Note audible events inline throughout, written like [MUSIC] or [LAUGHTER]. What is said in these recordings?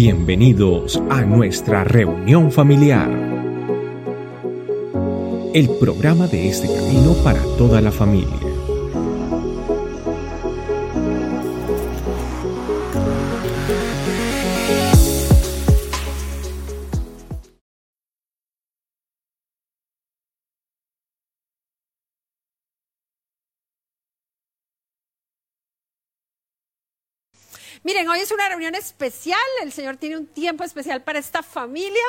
Bienvenidos a nuestra reunión familiar. El programa de este camino para toda la familia. Hoy es una reunión especial, el Señor tiene un tiempo especial para esta familia.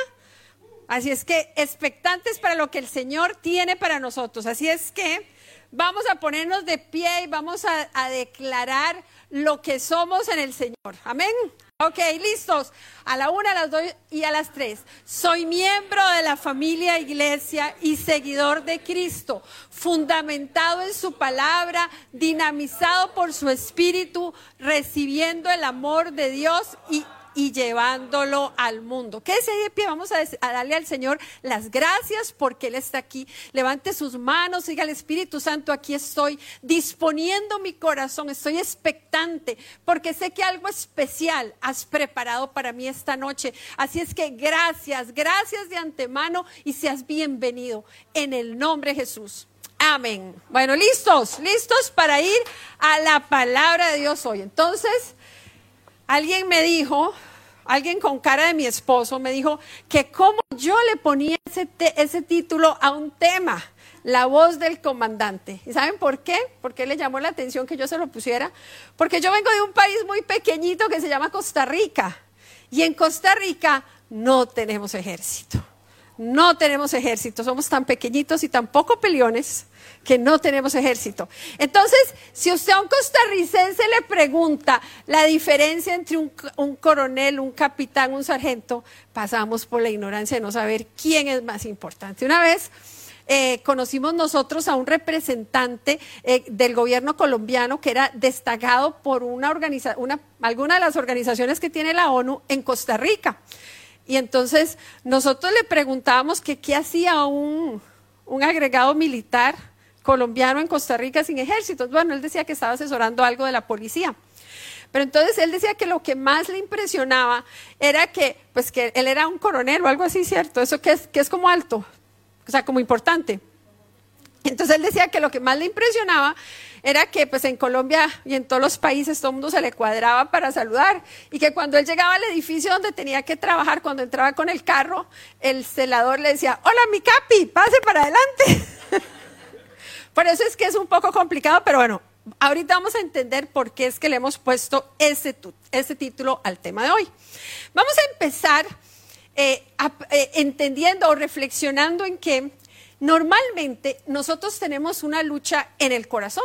Así es que expectantes para lo que el Señor tiene para nosotros. Así es que vamos a ponernos de pie y vamos a, declarar lo que somos en el Señor. Amén. Ok, listos. A la una, a las dos y a las tres. Soy miembro de la familia iglesia y seguidor de Cristo, fundamentado en su palabra, dinamizado por su espíritu, recibiendo el amor de Dios y y llevándolo al mundo. Quédese ahí de pie, vamos a, darle al Señor las gracias porque Él está aquí. Levante sus manos, diga al Espíritu Santo, aquí estoy disponiendo mi corazón, estoy expectante porque sé que algo especial has preparado para mí esta noche. Así es que gracias, gracias de antemano y seas bienvenido en el nombre de Jesús. Amén. Bueno, listos, listos para ir a la palabra de Dios hoy. Entonces, alguien me dijo, alguien con cara de mi esposo me dijo que cómo yo le ponía ese, ese título a un tema, la voz del comandante. ¿Y saben por qué? Porque le llamó la atención que yo se lo pusiera. Porque yo vengo de un país muy pequeñito que se llama Costa Rica. Y en Costa Rica no tenemos ejército. No tenemos ejército. Somos tan pequeñitos y tan poco peleones que no tenemos ejército. Entonces, si usted a un costarricense le pregunta la diferencia entre un, coronel, un capitán, un sargento, pasamos por la ignorancia de no saber quién es más importante. Una vez eh, conocimos nosotros a un representante eh, del gobierno colombiano que era destacado por una una, alguna de las organizaciones que tiene la ONU en Costa Rica. Y entonces nosotros le preguntábamos que qué hacía un, un agregado militar colombiano en Costa Rica sin ejército. Bueno, él decía que estaba asesorando algo de la policía. Pero entonces él decía que lo que más le impresionaba era que, pues que él era un coronel o algo así, ¿cierto? Eso que es, que es como alto, o sea, como importante. Entonces él decía que lo que más le impresionaba era que pues en Colombia y en todos los países todo el mundo se le cuadraba para saludar y que cuando él llegaba al edificio donde tenía que trabajar, cuando entraba con el carro, el celador le decía, hola mi capi, pase para adelante. [LAUGHS] Por eso es que es un poco complicado, pero bueno, ahorita vamos a entender por qué es que le hemos puesto ese, título al tema de hoy. Vamos a empezar eh, eh, entendiendo o reflexionando en que normalmente nosotros tenemos una lucha en el corazón.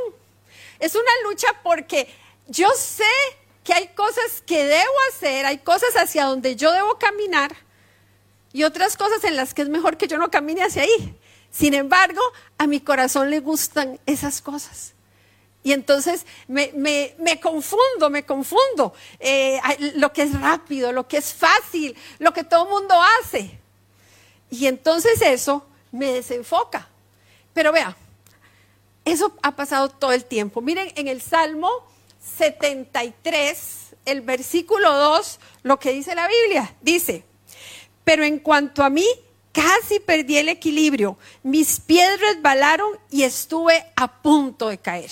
Es una lucha porque yo sé que hay cosas que debo hacer, hay cosas hacia donde yo debo caminar y otras cosas en las que es mejor que yo no camine hacia ahí. Sin embargo, a mi corazón le gustan esas cosas. Y entonces me, confundo, me confundo. Eh, lo que es rápido, lo que es fácil, lo que todo el mundo hace. Y entonces eso me desenfoca. Pero vea, eso ha pasado todo el tiempo. Miren, en el Salmo 73, el versículo 2, lo que dice la Biblia, dice, pero en cuanto a mí, casi perdí el equilibrio, mis pies resbalaron y estuve a punto de caer.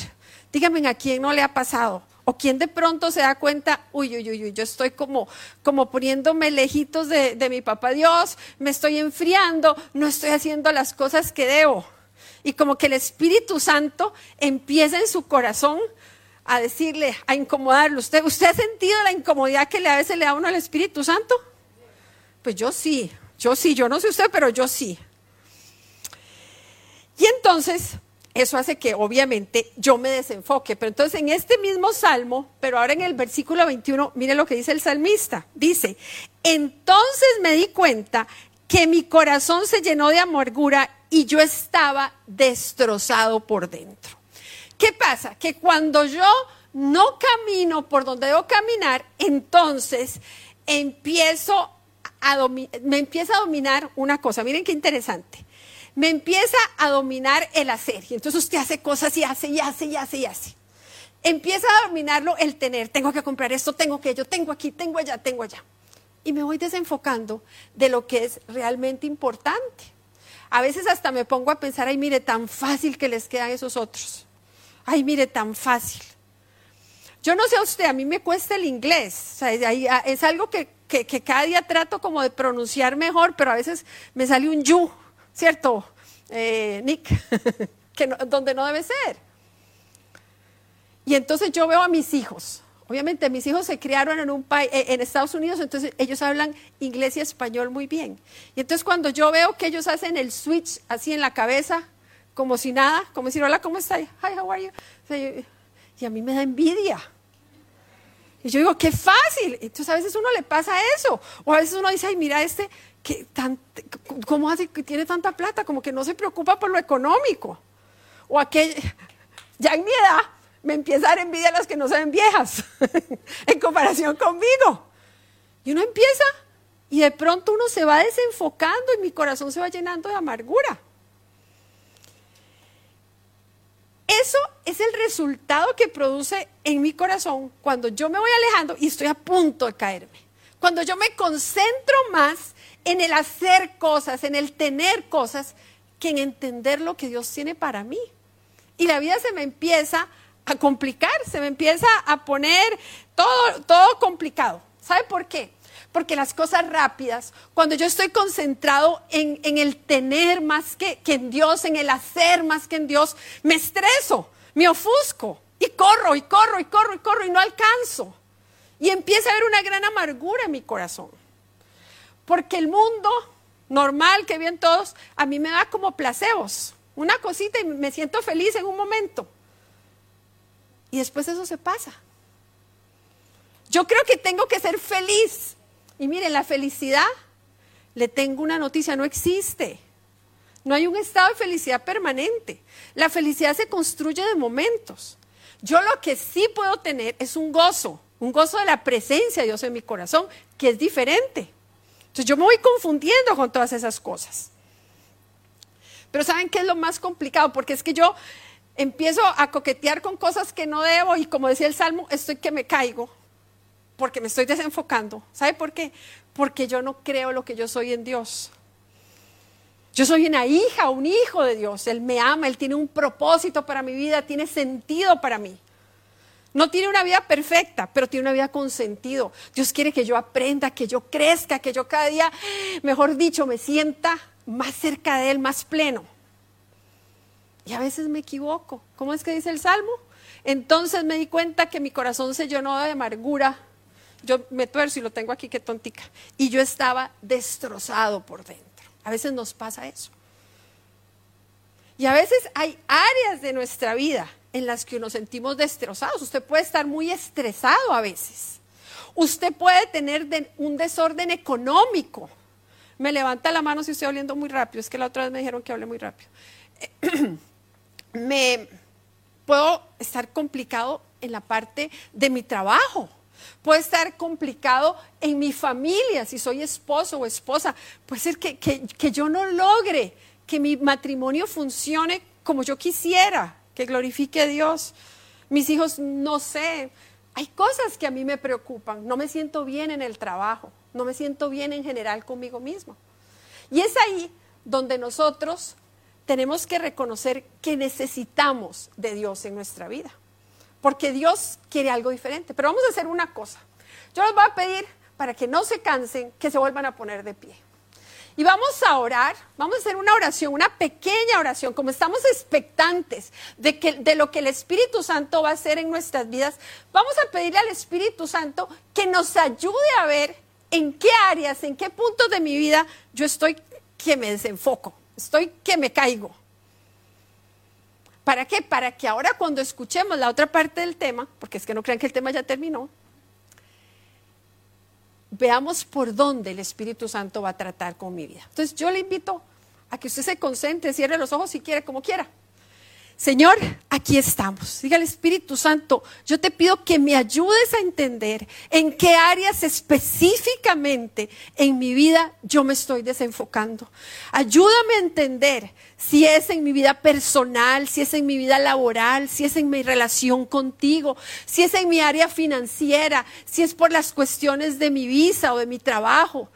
Díganme a quién no le ha pasado. O quién de pronto se da cuenta, uy, uy, uy, yo estoy como, como poniéndome lejitos de mi papá Dios, me estoy enfriando, no estoy haciendo las cosas que debo. Y como que el Espíritu Santo empieza en su corazón a decirle, a incomodarlo. ¿Usted, ¿Usted ha sentido la incomodidad que a veces le da uno al Espíritu Santo? Pues yo sí. Yo sí, yo no sé usted, pero yo sí. Y entonces, eso hace que obviamente yo me desenfoque. Pero entonces en este mismo salmo, pero ahora en el versículo 21, mire lo que dice el salmista. Dice, entonces me di cuenta que mi corazón se llenó de amargura y yo estaba destrozado por dentro. ¿Qué pasa? Que cuando yo no camino por donde debo caminar, entonces empiezo me empieza a dominar una cosa. Miren qué interesante. Me empieza a dominar el hacer. Y entonces usted hace cosas y hace y hace y hace y hace. Empieza a dominarlo el tener. Tengo que comprar esto, tengo que yo, tengo aquí, tengo allá, tengo allá. Y me voy desenfocando de lo que es realmente importante. A veces hasta me pongo a pensar, ay, mire, tan fácil que les quedan esos otros. Ay, mire, tan fácil. Yo no sé a usted, a mí me cuesta el inglés. es algo que, cada día trato como de pronunciar mejor, pero a veces me sale un you, ¿cierto, eh, Nick? [LAUGHS] que donde no debe ser. Y entonces yo veo a mis hijos. Obviamente mis hijos se criaron en un país, eh, en Estados Unidos, entonces ellos hablan inglés y español muy bien. Y entonces cuando yo veo que ellos hacen el switch así en la cabeza, como si nada, como decir, hola, ¿cómo está? Hi, how are you? y a mí me da envidia. Y yo digo, qué fácil. Entonces a veces uno le pasa eso. O a veces uno dice, ay, mira este, que tan, ¿cómo hace que tiene tanta plata? Como que no se preocupa por lo económico. O aquel, ya en mi edad, me empieza a dar envidia a las que no se ven viejas [LAUGHS] en comparación conmigo. Y uno empieza y de pronto uno se va desenfocando y mi corazón se va llenando de amargura. Eso es el resultado que produce en mi corazón cuando yo me voy alejando y estoy a punto de caerme. Cuando yo me concentro más en el hacer cosas, en el tener cosas, que en entender lo que Dios tiene para mí. Y la vida se me empieza a complicar, se me empieza a poner todo, todo complicado. ¿Sabe por qué? Porque las cosas rápidas, cuando yo estoy concentrado en, el tener más que, que en Dios, en el hacer más que en Dios, me estreso, me ofusco y corro y corro y corro y corro y no alcanzo. Y empieza a haber una gran amargura en mi corazón. Porque el mundo normal que viven todos, a mí me da como placebos. Una cosita y me siento feliz en un momento. Y después eso se pasa. Yo creo que tengo que ser feliz. Y miren, la felicidad, le tengo una noticia, no existe. No hay un estado de felicidad permanente. La felicidad se construye de momentos. Yo lo que sí puedo tener es un gozo, un gozo de la presencia de Dios en mi corazón, que es diferente. Entonces yo me voy confundiendo con todas esas cosas. Pero ¿saben qué es lo más complicado? Porque es que yo empiezo a coquetear con cosas que no debo y como decía el Salmo, estoy que me caigo porque me estoy desenfocando. ¿Sabe por qué? Porque yo no creo lo que yo soy en Dios. Yo soy una hija, un hijo de Dios. Él me ama, Él tiene un propósito para mi vida, tiene sentido para mí. No tiene una vida perfecta, pero tiene una vida con sentido. Dios quiere que yo aprenda, que yo crezca, que yo cada día, mejor dicho, me sienta más cerca de Él, más pleno. Y a veces me equivoco. ¿Cómo es que dice el Salmo? Entonces me di cuenta que mi corazón se llenó de amargura. Yo me tuerzo y lo tengo aquí, que tontica. Y yo estaba destrozado por dentro. A veces nos pasa eso. Y a veces hay áreas de nuestra vida en las que nos sentimos destrozados. Usted puede estar muy estresado a veces. Usted puede tener un desorden económico. Me levanta la mano si estoy hablando muy rápido. Es que la otra vez me dijeron que hable muy rápido. [CLEARS THROAT] me puedo estar complicado en la parte de mi trabajo. Puede estar complicado en mi familia, si soy esposo o esposa. Puede ser que, que yo no logre que mi matrimonio funcione como yo quisiera, que glorifique a Dios. Mis hijos, no sé, hay cosas que a mí me preocupan. No me siento bien en el trabajo, no me siento bien en general conmigo mismo. Y es ahí donde nosotros tenemos que reconocer que necesitamos de Dios en nuestra vida, porque Dios quiere algo diferente. Pero vamos a hacer una cosa. Yo les voy a pedir, para que no se cansen, que se vuelvan a poner de pie. Y vamos a orar, vamos a hacer una oración, una pequeña oración, como estamos expectantes de, de lo que el Espíritu Santo va a hacer en nuestras vidas, vamos a pedirle al Espíritu Santo que nos ayude a ver en qué áreas, en qué puntos de mi vida yo estoy que me desenfoco estoy que me caigo. ¿Para qué? Para que ahora cuando escuchemos la otra parte del tema, porque es que no crean que el tema ya terminó, veamos por dónde el Espíritu Santo va a tratar con mi vida. Entonces yo le invito a que usted se concentre, cierre los ojos si quiere, como quiera. Señor, aquí estamos. Diga el Espíritu Santo, yo te pido que me ayudes a entender en qué áreas específicamente en mi vida yo me estoy desenfocando. Ayúdame a entender si es en mi vida personal, si es en mi vida laboral, si es en mi relación contigo, si es en mi área financiera, si es por las cuestiones de mi visa o de mi trabajo.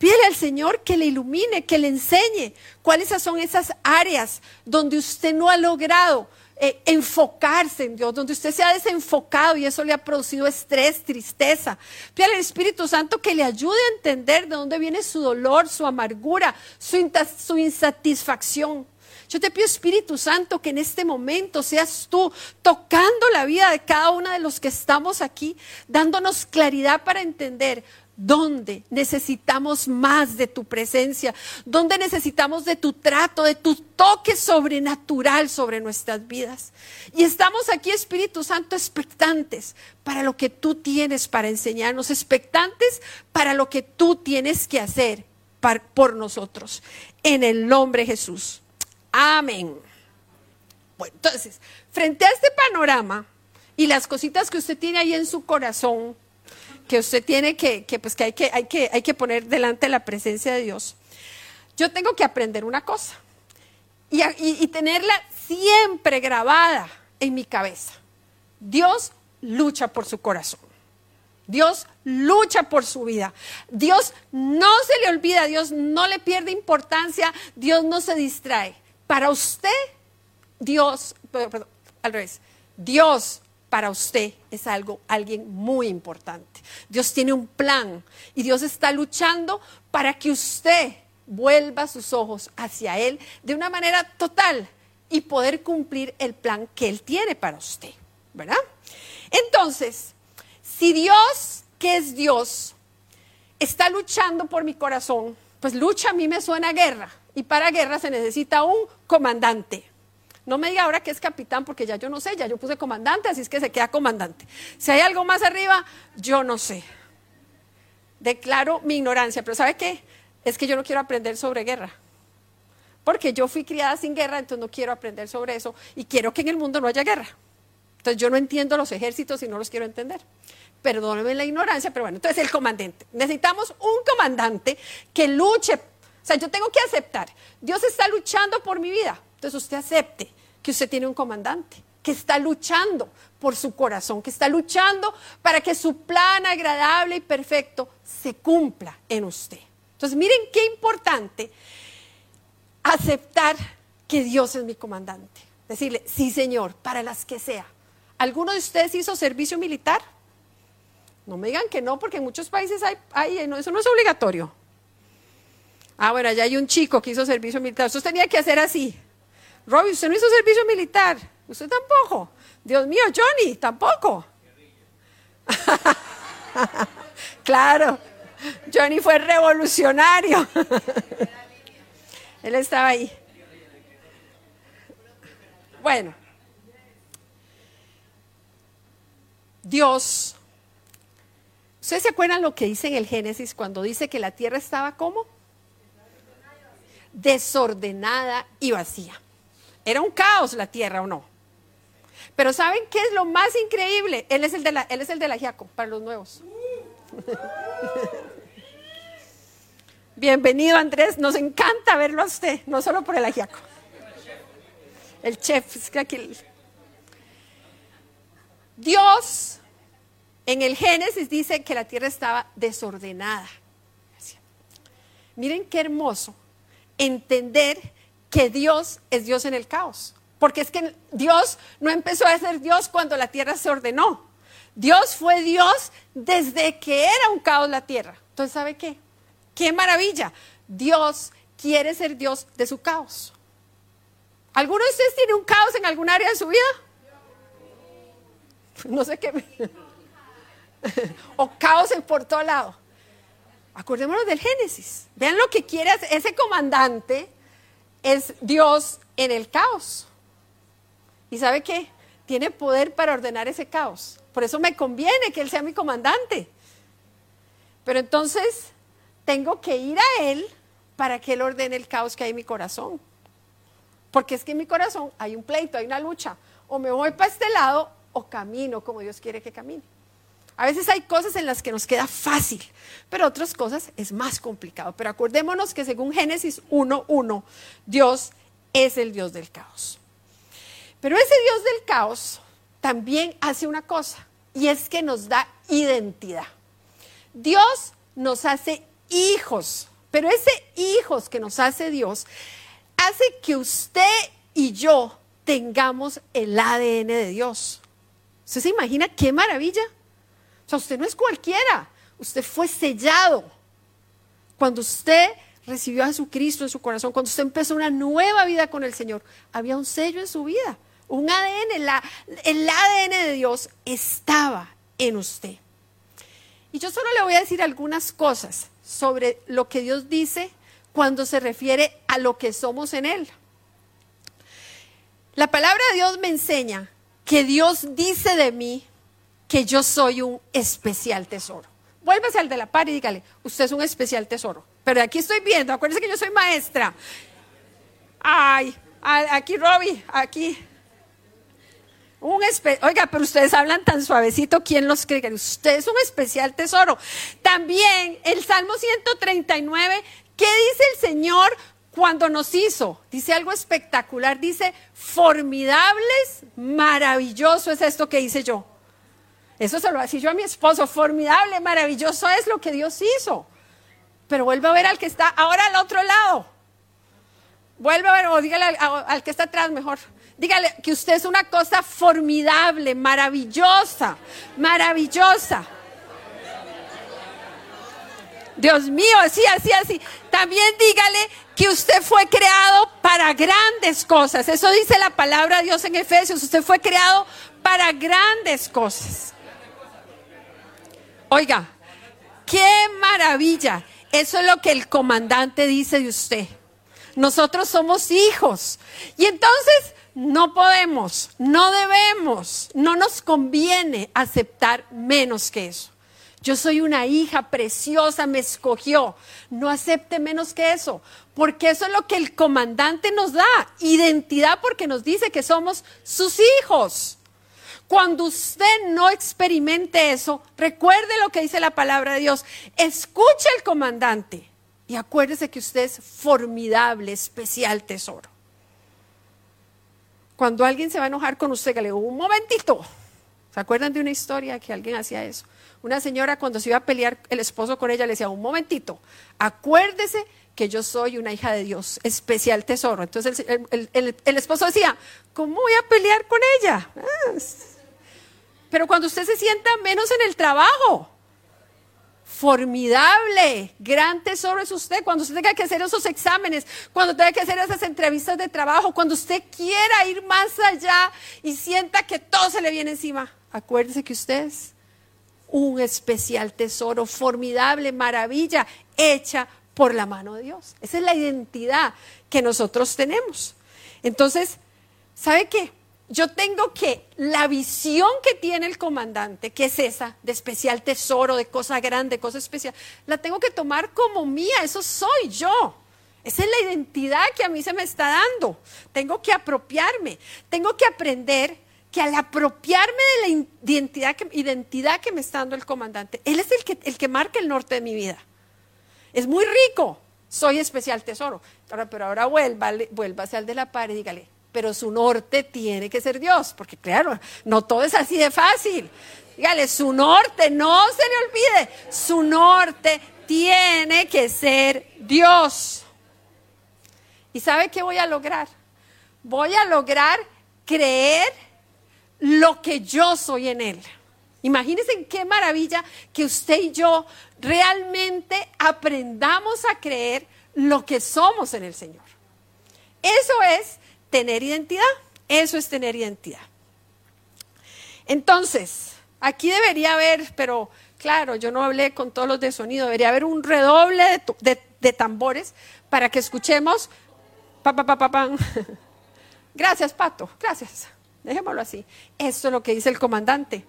Pídele al Señor que le ilumine, que le enseñe cuáles son esas áreas donde usted no ha logrado eh, enfocarse en Dios, donde usted se ha desenfocado y eso le ha producido estrés, tristeza. Pídele al Espíritu Santo que le ayude a entender de dónde viene su dolor, su amargura, su, su insatisfacción. Yo te pido, Espíritu Santo, que en este momento seas tú tocando la vida de cada uno de los que estamos aquí, dándonos claridad para entender ¿Dónde necesitamos más de tu presencia? ¿Dónde necesitamos de tu trato, de tu toque sobrenatural sobre nuestras vidas? Y estamos aquí, Espíritu Santo, expectantes para lo que tú tienes para enseñarnos, expectantes para lo que tú tienes que hacer por nosotros. En el nombre de Jesús. Amén. Bueno, entonces, frente a este panorama y las cositas que usted tiene ahí en su corazón, que usted tiene que, que, pues que, hay que, hay que, hay que poner delante de la presencia de Dios, yo tengo que aprender una cosa y, y, y tenerla siempre grabada en mi cabeza. Dios lucha por su corazón. Dios lucha por su vida. Dios no se le olvida, Dios no le pierde importancia, Dios no se distrae. Para usted, Dios, perdón, al revés, Dios para usted es algo, alguien muy importante. Dios tiene un plan y Dios está luchando para que usted vuelva sus ojos hacia Él de una manera total y poder cumplir el plan que Él tiene para usted, ¿verdad? Entonces, si Dios, que es Dios, está luchando por mi corazón, pues lucha a mí me suena guerra y para guerra se necesita un comandante. No me diga ahora que es capitán porque ya yo no sé, ya yo puse comandante, así es que se queda comandante. Si hay algo más arriba, yo no sé. Declaro mi ignorancia, pero ¿sabe qué? Es que yo no quiero aprender sobre guerra. Porque yo fui criada sin guerra, entonces no quiero aprender sobre eso y quiero que en el mundo no haya guerra. Entonces yo no entiendo los ejércitos y no los quiero entender. Perdóneme la ignorancia, pero bueno, entonces el comandante. Necesitamos un comandante que luche. O sea, yo tengo que aceptar. Dios está luchando por mi vida. Entonces usted acepte que usted tiene un comandante que está luchando por su corazón, que está luchando para que su plan agradable y perfecto se cumpla en usted. Entonces miren qué importante aceptar que Dios es mi comandante. Decirle, sí Señor, para las que sea. ¿Alguno de ustedes hizo servicio militar? No me digan que no, porque en muchos países hay, eso no es obligatorio. Ah, bueno, allá hay un chico que hizo servicio militar. Usted tenía que hacer así. Robbie, usted no hizo servicio militar. Usted tampoco. Dios mío, Johnny, tampoco. [LAUGHS] claro, Johnny fue revolucionario. [LAUGHS] Él estaba ahí. Bueno, Dios, ¿ustedes se acuerdan lo que dice en el Génesis cuando dice que la tierra estaba como? Desordenada y vacía. Era un caos la tierra o no. Pero ¿saben qué es lo más increíble? Él es el de la, él es el para los nuevos. [LAUGHS] Bienvenido Andrés, nos encanta verlo a usted, no solo por el ajiaco. El chef, es que aquí... Dios en el Génesis dice que la tierra estaba desordenada. Miren qué hermoso entender que Dios es Dios en el caos. Porque es que Dios no empezó a ser Dios cuando la tierra se ordenó. Dios fue Dios desde que era un caos la tierra. Entonces, ¿sabe qué? Qué maravilla. Dios quiere ser Dios de su caos. ¿Alguno de ustedes tiene un caos en algún área de su vida? [LAUGHS] No sé qué. [LAUGHS] o caos por todo lado. Acordémonos del Génesis. Vean lo que quiere ese comandante es Dios en el caos. ¿Y sabe qué? Tiene poder para ordenar ese caos. Por eso me conviene que Él sea mi comandante. Pero entonces tengo que ir a Él para que Él ordene el caos que hay en mi corazón. porque es que en mi corazón hay un pleito, hay una lucha. O me voy para este lado o camino como Dios quiere que camine. A veces hay cosas en las que nos queda fácil, pero otras cosas es más complicado. Pero acordémonos que según Génesis 1.1, Dios es el Dios del caos. Pero ese Dios del caos también hace una cosa, y es que nos da identidad. Dios nos hace hijos, pero ese hijos que nos hace Dios hace que usted y yo tengamos el ADN de Dios. ¿Usted se imagina qué maravilla? Sea, usted no es cualquiera, usted fue sellado. Cuando usted recibió a Jesucristo en su corazón, cuando usted empezó una nueva vida con el Señor, había un sello en su vida, un ADN, el ADN de Dios estaba en usted. Y yo solo le voy a decir algunas cosas sobre lo que Dios dice cuando se refiere a lo que somos en Él. La palabra de Dios me enseña que Dios dice de mí que yo soy un especial tesoro. Vuélvase al de la par y dígale, usted es un especial tesoro. Pero aquí estoy viendo, acuérdese que yo soy maestra. Ay, aquí Robbie, aquí. Un Oiga, pero ustedes hablan tan suavecito, ¿quién los cree? Usted es un especial tesoro. También el Salmo 139, ¿qué dice el Señor cuando nos hizo? Dice algo espectacular, dice, formidables, maravilloso es esto que hice yo. Eso se lo decía yo a mi esposo, formidable, maravilloso es lo que Dios hizo. Pero vuelve a ver al que está ahora al otro lado. Vuelve a ver, o dígale al que está atrás mejor. Dígale que usted es una cosa formidable, maravillosa, maravillosa. Dios mío, así, así, así. También dígale que usted fue creado para grandes cosas. Eso dice la palabra de Dios en Efesios. Usted fue creado para grandes cosas. Oiga, qué maravilla. Eso es lo que el comandante dice de usted. Nosotros somos hijos. Y entonces no podemos, no debemos, no nos conviene aceptar menos que eso. Yo soy una hija preciosa, me escogió. No acepte menos que eso, porque eso es lo que el comandante nos da, identidad porque nos dice que somos sus hijos. Cuando usted no experimente eso, recuerde lo que dice la palabra de Dios. Escuche al comandante y acuérdese que usted es formidable, especial tesoro. Cuando alguien se va a enojar con usted, que le digo, un momentito. ¿Se acuerdan de una historia que alguien hacía eso? Una señora cuando se iba a pelear el esposo con ella le decía, un momentito, acuérdese que yo soy una hija de Dios, especial tesoro. Entonces el, esposo decía, ¿cómo voy a pelear con ella? Ah, pero cuando usted se sienta menos en el trabajo, formidable, gran tesoro es usted. Cuando usted tenga que hacer esos exámenes, cuando tenga que hacer esas entrevistas de trabajo, cuando usted quiera ir más allá y sienta que todo se le viene encima, acuérdese que usted es un especial tesoro, formidable, maravilla, hecha por la mano de Dios. Esa es la identidad que nosotros tenemos. Entonces, ¿sabe qué? Yo tengo que, la visión que tiene el comandante, que es esa, de especial tesoro, de cosa grande, cosa especial, la tengo que tomar como mía, eso soy yo. Esa es la identidad que a mí se me está dando. Tengo que apropiarme, tengo que aprender que al apropiarme de la identidad que, me está dando el comandante, él es el que, el que marca el norte de mi vida. Es muy rico, soy especial tesoro. pero ahora vuelva, vuélvase al de la par y dígale, pero su norte tiene que ser Dios, porque claro, no todo es así de fácil. Dígale, su norte, no se le olvide, su norte tiene que ser Dios. ¿Y sabe qué voy a lograr? Voy a lograr creer lo que yo soy en Él. Imagínense qué maravilla que usted y yo realmente aprendamos a creer lo que somos en el Señor. Eso es tener identidad. Eso es tener identidad. Entonces, aquí debería haber, pero claro, yo no hablé con todos los de sonido, debería haber un redoble de, tambores para que escuchemos. Pa, pa, pa, [LAUGHS] gracias, Pato, gracias. Dejémoslo así. Esto es lo que dice el comandante.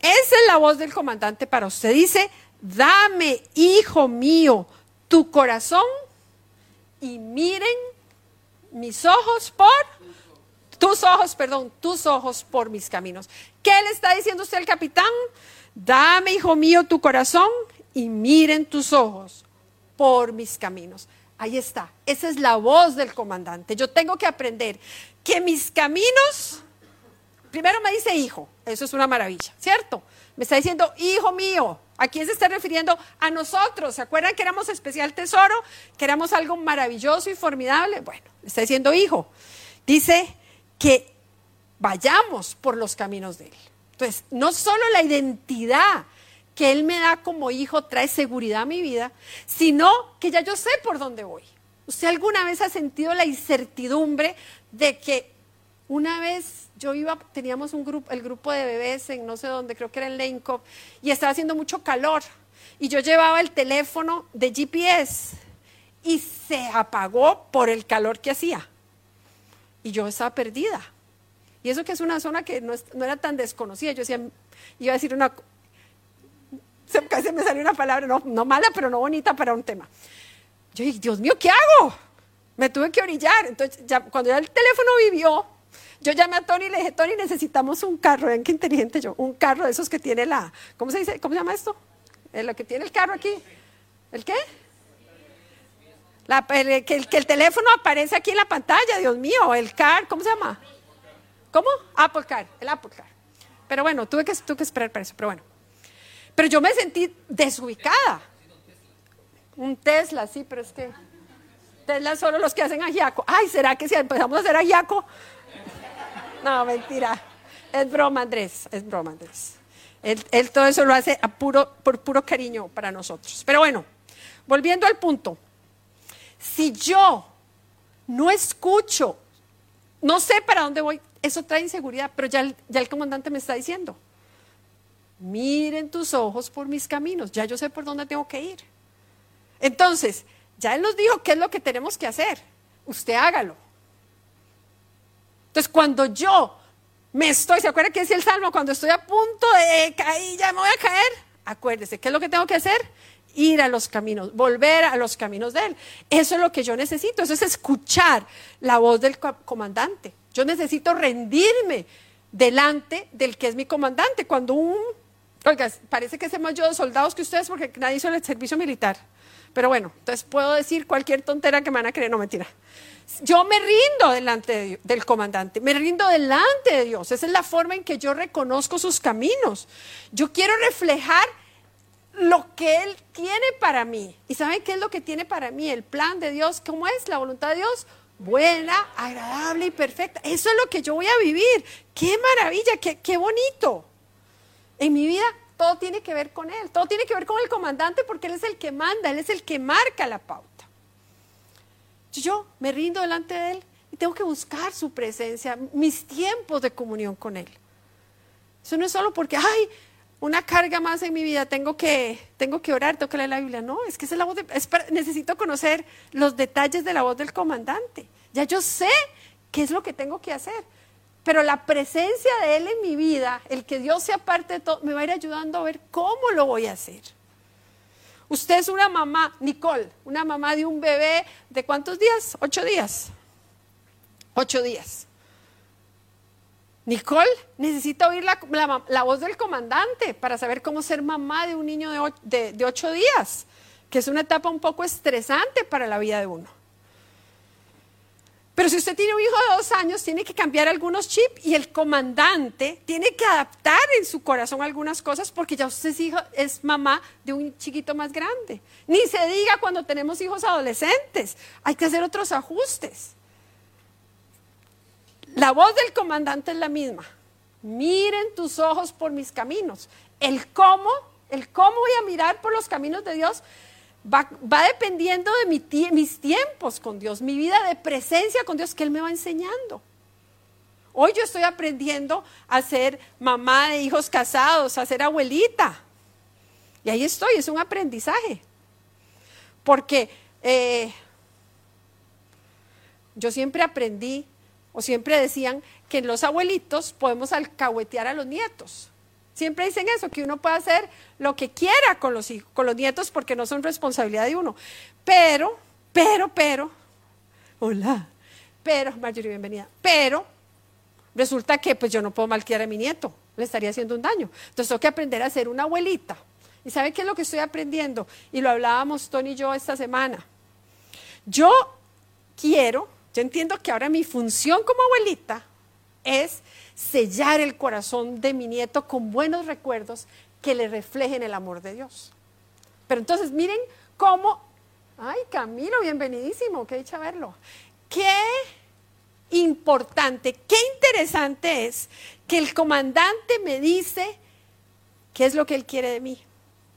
Esa es la voz del comandante para usted. Dice, dame, hijo mío, tu corazón y miren mis ojos por tus ojos, perdón, tus ojos por mis caminos. ¿Qué le está diciendo usted al capitán? Dame, hijo mío, tu corazón y miren tus ojos por mis caminos. Ahí está, esa es la voz del comandante. Yo tengo que aprender que mis caminos, primero me dice hijo, eso es una maravilla, ¿cierto? Me está diciendo, hijo mío, ¿a quién se está refiriendo? A nosotros. ¿Se acuerdan que éramos especial tesoro? Que éramos algo maravilloso y formidable. Bueno, me está diciendo hijo. Dice que vayamos por los caminos de Él. Entonces, no solo la identidad que Él me da como hijo trae seguridad a mi vida, sino que ya yo sé por dónde voy. ¿Usted alguna vez ha sentido la incertidumbre de que una vez yo iba, teníamos un grupo, el grupo de bebés en no sé dónde, creo que era en Lane y estaba haciendo mucho calor. Y yo llevaba el teléfono de GPS y se apagó por el calor que hacía. Y yo estaba perdida. Y eso que es una zona que no, no era tan desconocida. Yo decía, iba a decir una, casi me salió una palabra, no, no mala, pero no bonita para un tema. Yo dije, Dios mío, ¿qué hago? Me tuve que orillar. Entonces, ya, cuando ya el teléfono vivió, yo llamé a Tony y le dije, Tony, necesitamos un carro. Vean qué inteligente yo. Un carro de esos que tiene la, ¿cómo se dice? ¿Cómo se llama esto? Eh, lo que tiene el carro aquí. ¿El qué? La, que, el, que el teléfono aparece aquí en la pantalla, Dios mío, el car, ¿cómo se llama? ¿Cómo? Apple Car, el Apple Car. Pero bueno, tuve que, tuve que esperar para eso, pero bueno. Pero yo me sentí desubicada. Un Tesla, sí, pero es que Tesla solo los que hacen ajiaco. Ay, ¿será que si empezamos a hacer ajiaco? No, mentira. Es broma, Andrés. Es broma, Andrés. Él, todo eso lo hace a puro, por puro cariño para nosotros. Pero bueno, volviendo al punto. Si yo no escucho, no sé para dónde voy, eso trae inseguridad, pero ya ya el comandante me está diciendo miren tus ojos por mis caminos, ya yo sé por dónde tengo que ir. Entonces, ya Él nos dijo qué es lo que tenemos que hacer, usted hágalo. Entonces, cuando yo me estoy, ¿se acuerda que decía el Salmo? Cuando estoy a punto de caer, ya me voy a caer, acuérdese, ¿qué es lo que tengo que hacer? Ir a los caminos, volver a los caminos de Él. Eso es lo que yo necesito, eso es escuchar la voz del comandante. Yo necesito rendirme delante del que es mi comandante. Cuando un Oiga, parece que sé más yo de soldados que ustedes porque nadie hizo el servicio militar. Pero bueno, entonces puedo decir cualquier tontera que me van a creer, no mentira. Yo me rindo delante del comandante, me rindo delante de Dios. Esa es la forma en que yo reconozco sus caminos. Yo quiero reflejar lo que Él tiene para mí. ¿Y saben qué es lo que tiene para mí? El plan de Dios, ¿cómo es la voluntad de Dios? Buena, agradable y perfecta. Eso es lo que yo voy a vivir. Qué maravilla, qué, qué bonito. En mi vida todo tiene que ver con Él, todo tiene que ver con el comandante porque Él es el que manda, Él es el que marca la pauta. Yo me rindo delante de Él y tengo que buscar su presencia, mis tiempos de comunión con Él. Eso no es solo porque, ay, una carga más en mi vida, tengo que, tengo que orar, tengo que leer la Biblia. No, es que es la voz de, necesito conocer los detalles de la voz del comandante. Ya yo sé qué es lo que tengo que hacer. Pero la presencia de Él en mi vida, el que Dios sea parte de todo, me va a ir ayudando a ver cómo lo voy a hacer. Usted es una mamá, Nicole, una mamá de un bebé de cuántos días? Ocho días. Ocho días. Nicole necesita oír la, voz del comandante para saber cómo ser mamá de un niño de ocho días, que es una etapa un poco estresante para la vida de uno. Pero si usted tiene un hijo de dos años, tiene que cambiar algunos chips y el comandante tiene que adaptar en su corazón algunas cosas porque ya usted es, es mamá de un chiquito más grande. Ni se diga cuando tenemos hijos adolescentes. Hay que hacer otros ajustes. La voz del comandante es la misma. Miren tus ojos por mis caminos. El cómo, el cómo voy a mirar por los caminos de Dios Va, dependiendo de mis tiempos con Dios, mi vida de presencia con Dios que Él me va enseñando. Hoy yo estoy aprendiendo a ser mamá de hijos casados, a ser abuelita. Y ahí estoy, es un aprendizaje. Porque eh, yo siempre aprendí, o siempre decían, que los abuelitos podemos alcahuetear a los nietos. Siempre dicen eso, que uno puede hacer lo que quiera con los hijos, con los nietos porque no son responsabilidad de uno. Pero, pero, pero, hola. Pero, Marjorie, bienvenida. Pero resulta que pues yo no puedo malcriar a mi nieto, le estaría haciendo un daño. Entonces tengo que aprender a ser una abuelita. ¿Y sabe qué es lo que estoy aprendiendo? Y lo hablábamos Tony y yo esta semana. Yo quiero, yo entiendo que ahora mi función como abuelita es sellar el corazón de mi nieto con buenos recuerdos que le reflejen el amor de Dios. Pero entonces miren cómo, ay Camilo, bienvenidísimo, qué dicha verlo. Qué importante, qué interesante es que el comandante me dice qué es lo que él quiere de mí.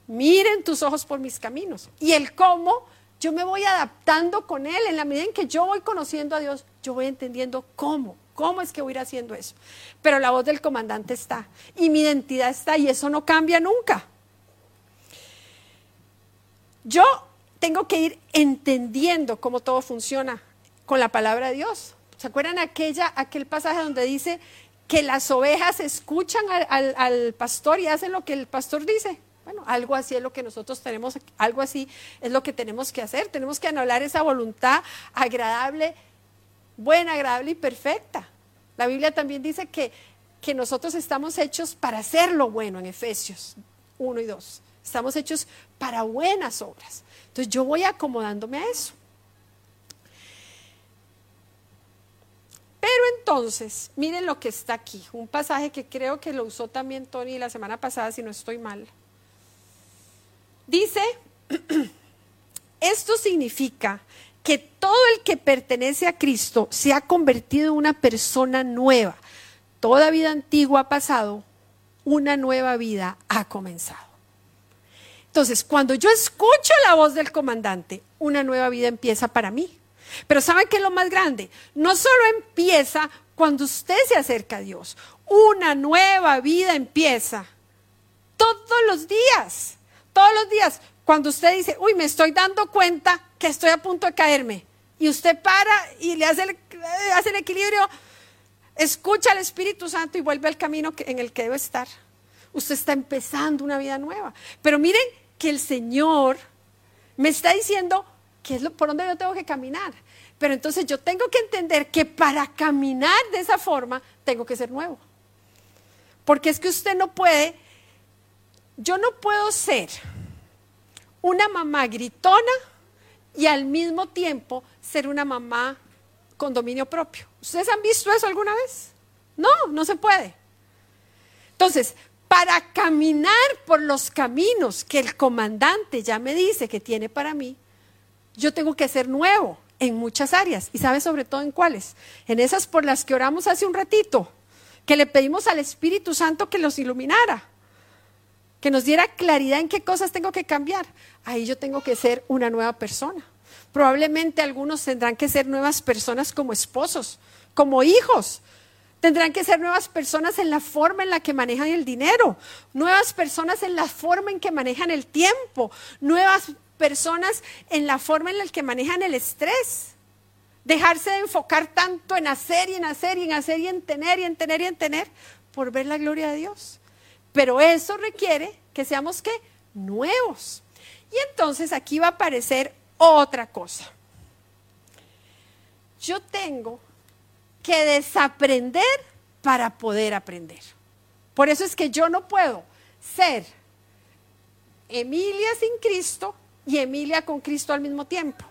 Miren tus ojos por mis caminos. Y el cómo yo me voy adaptando con él en la medida en que yo voy conociendo a Dios, yo voy entendiendo cómo, cómo es que voy a ir haciendo eso. Pero la voz del comandante está y mi identidad está y eso no cambia nunca. Yo tengo que ir entendiendo cómo todo funciona con la palabra de Dios. ¿Se acuerdan aquella, aquel pasaje donde dice que las ovejas escuchan al, pastor y hacen lo que el pastor dice? Bueno, algo así es lo que nosotros tenemos, algo así es lo que tenemos que hacer. Tenemos que anular esa voluntad agradable, buena, agradable y perfecta. La Biblia también dice que, que nosotros estamos hechos para hacer lo bueno en Efesios 1 y 2. Estamos hechos para buenas obras. Entonces yo voy acomodándome a eso. Pero entonces, miren lo que está aquí, un pasaje que creo que lo usó también Tony la semana pasada, si no estoy mal. Dice, [CLEARS THROAT] esto significa que todo el que pertenece a Cristo se ha convertido en una persona nueva. Toda vida antigua ha pasado, una nueva vida ha comenzado. Entonces, cuando yo escucho la voz del comandante, una nueva vida empieza para mí. Pero ¿saben qué es lo más grande? No solo empieza cuando usted se acerca a Dios, una nueva vida empieza todos los días, todos los días. Cuando usted dice, uy, me estoy dando cuenta que estoy a punto de caerme, y usted para y le hace el, hace el equilibrio, escucha al Espíritu Santo y vuelve al camino en el que debe estar. Usted está empezando una vida nueva. Pero miren que el Señor me está diciendo, ¿qué es lo, por dónde yo tengo que caminar? Pero entonces yo tengo que entender que para caminar de esa forma tengo que ser nuevo. Porque es que usted no puede, yo no puedo ser una mamá gritona y al mismo tiempo ser una mamá con dominio propio. ¿Ustedes han visto eso alguna vez? No, no se puede. Entonces, para caminar por los caminos que el comandante ya me dice que tiene para mí, yo tengo que ser nuevo en muchas áreas. ¿Y sabe sobre todo en cuáles? En esas por las que oramos hace un ratito, que le pedimos al Espíritu Santo que los iluminara, que nos diera claridad en qué cosas tengo que cambiar. Ahí yo tengo que ser una nueva persona. Probablemente algunos tendrán que ser nuevas personas como esposos, como hijos. Tendrán que ser nuevas personas en la forma en la que manejan el dinero, nuevas personas en la forma en que manejan el tiempo, nuevas personas en la forma en la que manejan el estrés. Dejarse de enfocar tanto en hacer y en hacer y en hacer y en tener y en tener y en tener por ver la gloria de Dios. Pero eso requiere que seamos que nuevos. Y entonces aquí va a aparecer otra cosa. Yo tengo que desaprender para poder aprender. Por eso es que yo no puedo ser Emilia sin Cristo y Emilia con Cristo al mismo tiempo.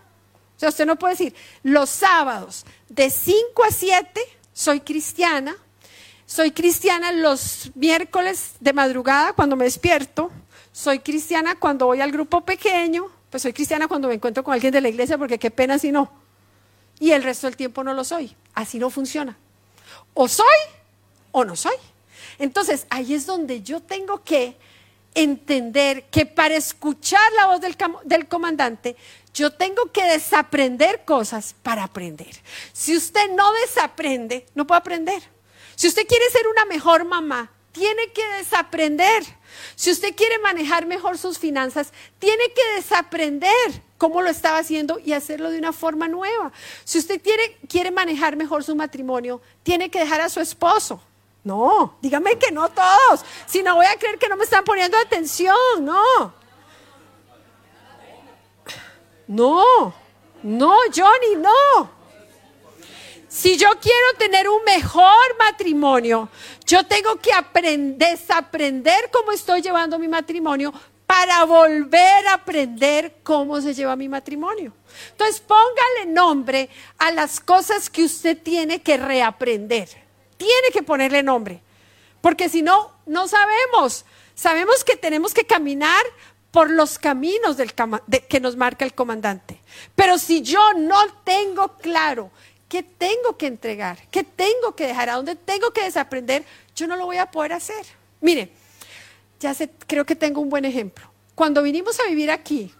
O sea, usted no puede decir, los sábados de 5 a 7 soy cristiana, soy cristiana los miércoles de madrugada cuando me despierto, soy cristiana cuando voy al grupo pequeño, pues soy cristiana cuando me encuentro con alguien de la iglesia porque qué pena si no. Y el resto del tiempo no lo soy. Así no funciona. O soy o no soy. Entonces, ahí es donde yo tengo que entender que para escuchar la voz del, comandante, yo tengo que desaprender cosas para aprender. Si usted no desaprende, no puede aprender. Si usted quiere ser una mejor mamá, tiene que desaprender. Si usted quiere manejar mejor sus finanzas, tiene que desaprender cómo lo estaba haciendo y hacerlo de una forma nueva. Si usted quiere, quiere manejar mejor su matrimonio, tiene que dejar a su esposo no, dígame que no todos. Si no voy a creer que no me están poniendo atención, no. No, no, Johnny, no. Si yo quiero tener un mejor matrimonio, yo tengo que aprender, desaprender cómo estoy llevando mi matrimonio para volver a aprender cómo se lleva mi matrimonio. Entonces, póngale nombre a las cosas que usted tiene que reaprender. Tiene que ponerle nombre, porque si no, no sabemos. Sabemos que tenemos que caminar por los caminos que nos marca el comandante. Pero si yo no tengo claro qué tengo que entregar, qué tengo que dejar, a dónde tengo que desaprender, yo no lo voy a poder hacer. Mire, ya sé, creo que tengo un buen ejemplo. Cuando vinimos a vivir aquí,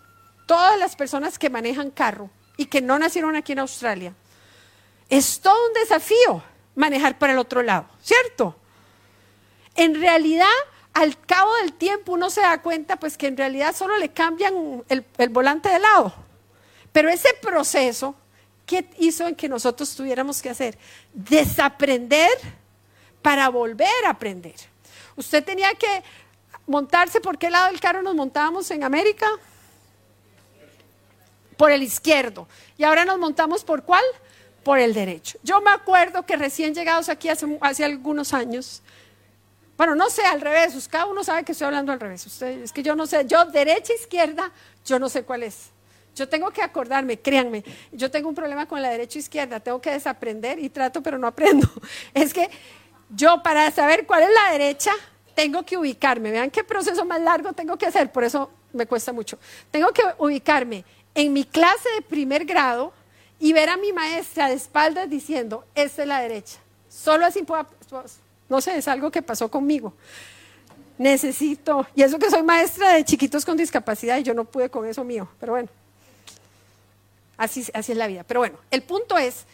todas las personas que manejan carro y que no nacieron aquí en Australia, es todo un desafío manejar para el otro lado, ¿cierto? En realidad, al cabo del tiempo uno se da cuenta pues que en realidad solo le cambian el, el volante de lado. Pero ese proceso ¿qué hizo en que nosotros tuviéramos que hacer? Desaprender para volver a aprender. Usted tenía que montarse, ¿por qué lado del carro nos montábamos en América? Por el izquierdo. Y ahora nos montamos por cuál? Por el derecho. Yo me acuerdo que recién llegados aquí hace, algunos años, bueno, no sé, al revés, cada uno sabe que estoy hablando al revés. Usted, es que yo no sé, yo derecha, izquierda, yo no sé cuál es. Yo tengo que acordarme, créanme, yo tengo un problema con la derecha e izquierda, tengo que desaprender y trato, pero no aprendo. [LAUGHS] Es que yo para saber cuál es la derecha, tengo que ubicarme. Vean qué proceso más largo tengo que hacer, por eso me cuesta mucho. Tengo que ubicarme en mi clase de primer grado y ver a mi maestra de espaldas diciendo, esta es la derecha. Solo así puedo, no sé, es algo que pasó conmigo. Necesito, y eso que soy maestra de chiquitos con discapacidad y yo no pude con eso mío, pero bueno. Así, es la vida. Pero bueno, el punto es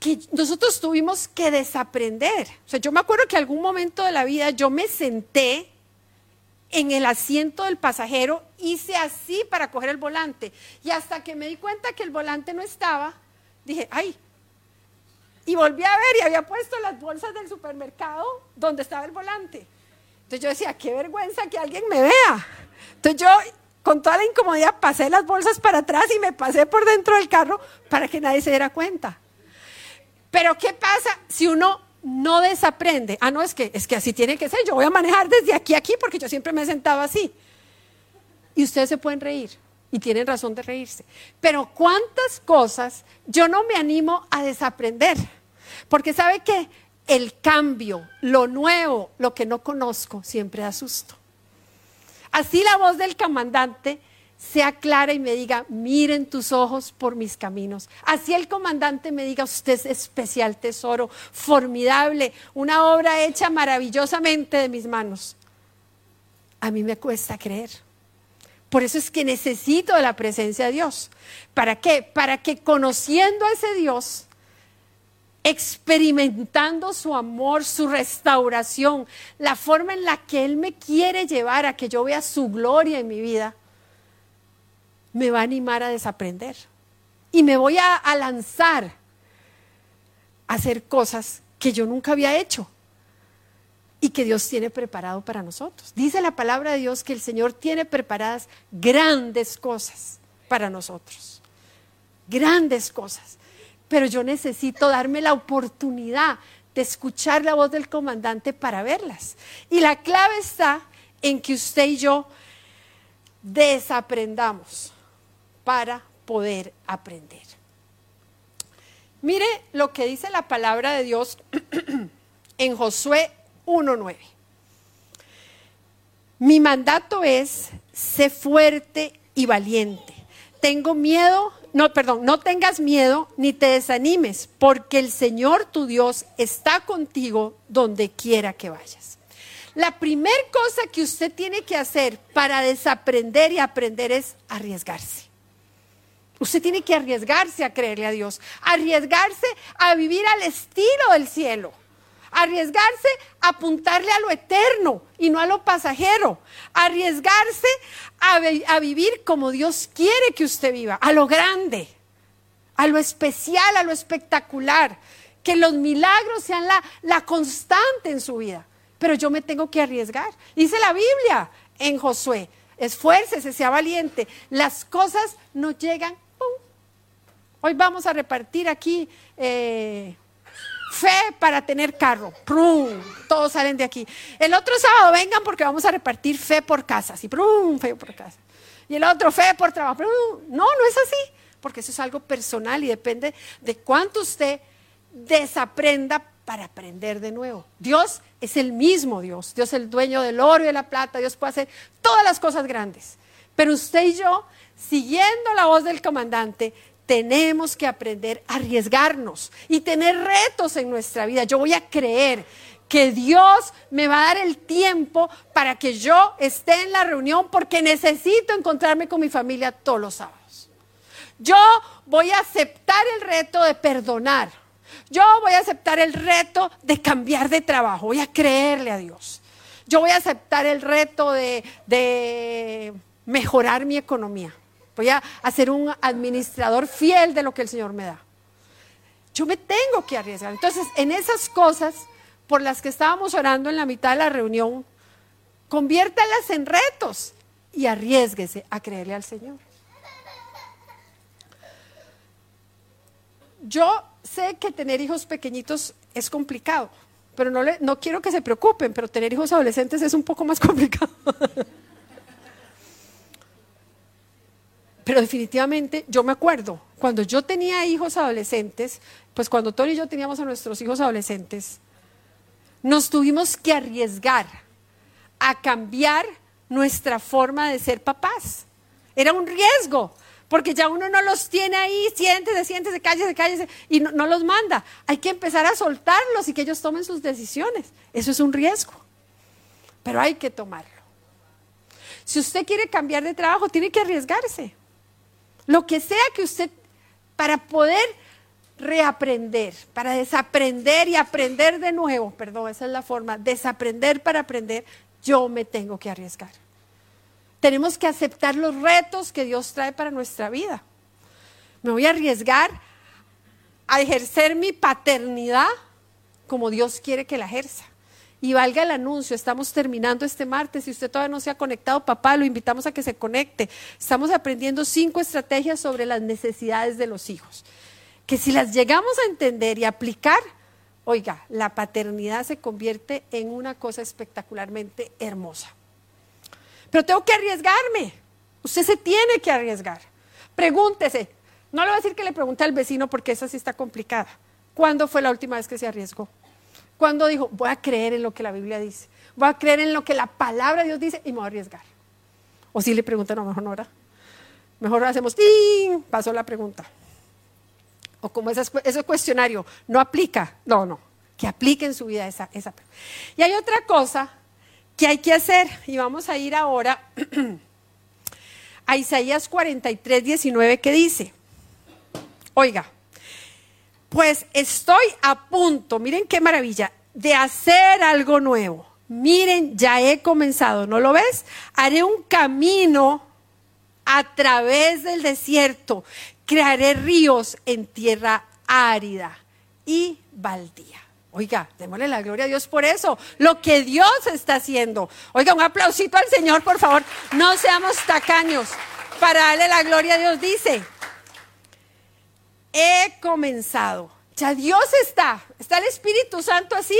que nosotros tuvimos que desaprender. O sea, yo me acuerdo que algún momento de la vida yo me senté en el asiento del pasajero, hice así para coger el volante. Y hasta que me di cuenta que el volante no estaba, dije, ay. Y volví a ver y había puesto las bolsas del supermercado donde estaba el volante. Entonces yo decía, qué vergüenza que alguien me vea. Entonces yo con toda la incomodidad pasé las bolsas para atrás y me pasé por dentro del carro para que nadie se diera cuenta. Pero ¿qué pasa si uno no desaprende? Ah, no, es que, es que así tiene que ser. Yo voy a manejar desde aquí a aquí porque yo siempre me he sentado así. Y ustedes se pueden reír y tienen razón de reírse. Pero ¿cuántas cosas yo no me animo a desaprender? Porque sabe que el cambio, lo nuevo, lo que no conozco, siempre asusto. Así la voz del comandante sea clara y me diga, miren tus ojos por mis caminos. Así el comandante me diga, usted es especial tesoro, formidable, una obra hecha maravillosamente de mis manos. A mí me cuesta creer. Por eso es que necesito la presencia de Dios. ¿Para qué? Para que conociendo a ese Dios, experimentando su amor, su restauración, la forma en la que Él me quiere llevar a que yo vea su gloria en mi vida, me va a animar a desaprender. Y me voy a, lanzar a hacer cosas que yo nunca había hecho y que Dios tiene preparado para nosotros. Dice la palabra de Dios que el Señor tiene preparadas grandes cosas para nosotros. Grandes cosas pero yo necesito darme la oportunidad de escuchar la voz del comandante para verlas. Y la clave está en que usted y yo desaprendamos para poder aprender. Mire lo que dice la palabra de Dios [CLEARS THROAT] en Josué 1.9. Mi mandato es, sé fuerte y valiente. Tengo miedo, no, perdón, no tengas miedo ni te desanimes, porque el Señor tu Dios está contigo donde quiera que vayas. La primera cosa que usted tiene que hacer para desaprender y aprender es arriesgarse. Usted tiene que arriesgarse a creerle a Dios, arriesgarse a vivir al estilo del cielo arriesgarse a apuntarle a lo eterno y no a lo pasajero, arriesgarse a, vivir como Dios quiere que usted viva, a lo grande, a lo especial, a lo espectacular, que los milagros sean la, constante en su vida. Pero yo me tengo que arriesgar. Dice la Biblia en Josué, esfuércese, sea valiente. Las cosas no llegan Hoy vamos a repartir aquí eh, fe para tener carro. ¡Prum! Todos salen de aquí. El otro sábado vengan porque vamos a repartir fe por casa. Así, ¡prum! Fe por casa. Y el otro fe por trabajo. No, no es así. Porque eso es algo personal y depende de cuánto usted desaprenda para aprender de nuevo. Dios es el mismo Dios. Dios es el dueño del oro y de la plata. Dios puede hacer todas las cosas grandes. Pero usted y yo, siguiendo la voz del comandante, tenemos que aprender a arriesgarnos y tener retos en nuestra vida. Yo voy a creer que Dios me va a dar el tiempo para que yo esté en la reunión porque necesito encontrarme con mi familia todos los sábados. Yo voy a aceptar el reto de perdonar. Yo voy a aceptar el reto de cambiar de trabajo. Voy a creerle a Dios. Yo voy a aceptar el reto de, mejorar mi economía. Voy a, ser un administrador fiel de lo que el Señor me da. Yo me tengo que arriesgar. Entonces, en esas cosas por las que estábamos orando en la mitad de la reunión, conviértalas en retos y arriesguese a creerle al Señor. Yo sé que tener hijos pequeñitos es complicado, pero no, le, no quiero que se preocupen, pero tener hijos adolescentes es un poco más [LAUGHS] complicado. Pero definitivamente yo me acuerdo, cuando yo tenía hijos adolescentes, pues cuando Tony y yo teníamos a nuestros hijos adolescentes, nos tuvimos que arriesgar a cambiar nuestra forma de ser papás. Era un riesgo, porque ya uno no los tiene ahí, siéntese, siéntese, cállese, cállese, y no, no los manda. Hay que empezar a soltarlos y que ellos tomen sus decisiones. Eso es un riesgo, pero hay que tomarlo. Si usted quiere cambiar de trabajo, tiene que arriesgarse. Lo que sea que usted, para poder reaprender, para desaprender y aprender de nuevo, perdón, esa es la forma, desaprender para aprender, yo me tengo que arriesgar. Tenemos que aceptar los retos que Dios trae para nuestra vida. Me voy a arriesgar a ejercer mi paternidad como Dios quiere que la ejerza. Y valga el anuncio, estamos terminando este martes. Si usted todavía no se ha conectado, papá, lo invitamos a que se conecte. Estamos aprendiendo cinco estrategias sobre las necesidades de los hijos. Que si las llegamos a entender y aplicar, oiga, la paternidad se convierte en una cosa espectacularmente hermosa. Pero tengo que arriesgarme. Usted se tiene que arriesgar. Pregúntese. No le voy a decir que le pregunte al vecino porque esa sí está complicada. ¿Cuándo fue la última vez que se arriesgó? Cuando dijo, voy a creer en lo que la Biblia dice, voy a creer en lo que la palabra de Dios dice y me voy a arriesgar. O si le preguntan, no, mejor no. Mejor hacemos, ¡ting! Pasó la pregunta. O como ese cuestionario, no aplica. No, no, que aplique en su vida esa, esa. Y hay otra cosa que hay que hacer, y vamos a ir ahora [CLEARS THROAT] a Isaías 43, 19, que dice, oiga, pues estoy a punto, miren qué maravilla, de hacer algo nuevo. Miren, ya he comenzado, ¿no lo ves? Haré un camino a través del desierto, crearé ríos en tierra árida y baldía. Oiga, démosle la gloria a Dios por eso, lo que Dios está haciendo. Oiga, un aplausito al Señor, por favor. No seamos tacaños. Para darle la gloria a Dios, dice, he comenzado. Ya Dios está, está el Espíritu Santo así,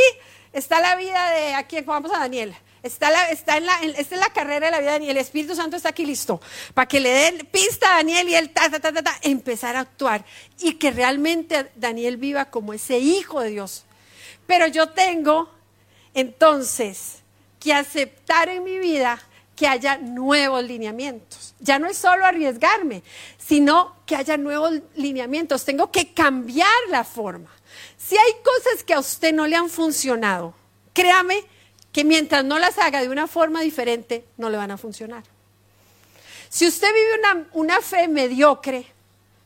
está la vida de aquí, vamos a Daniel. Está, en la, esta es la carrera de la vida de Daniel. El Espíritu Santo está aquí listo para que le den pista a Daniel y él empezar a actuar y que realmente Daniel viva como ese hijo de Dios. Pero yo tengo entonces que aceptar en mi vida que haya nuevos lineamientos. Ya no es solo arriesgarme, sino que haya nuevos lineamientos. Tengo que cambiar la forma. Si hay cosas que a usted no le han funcionado, créame que mientras no las haga de una forma diferente, no le van a funcionar. Si usted vive una, una fe mediocre,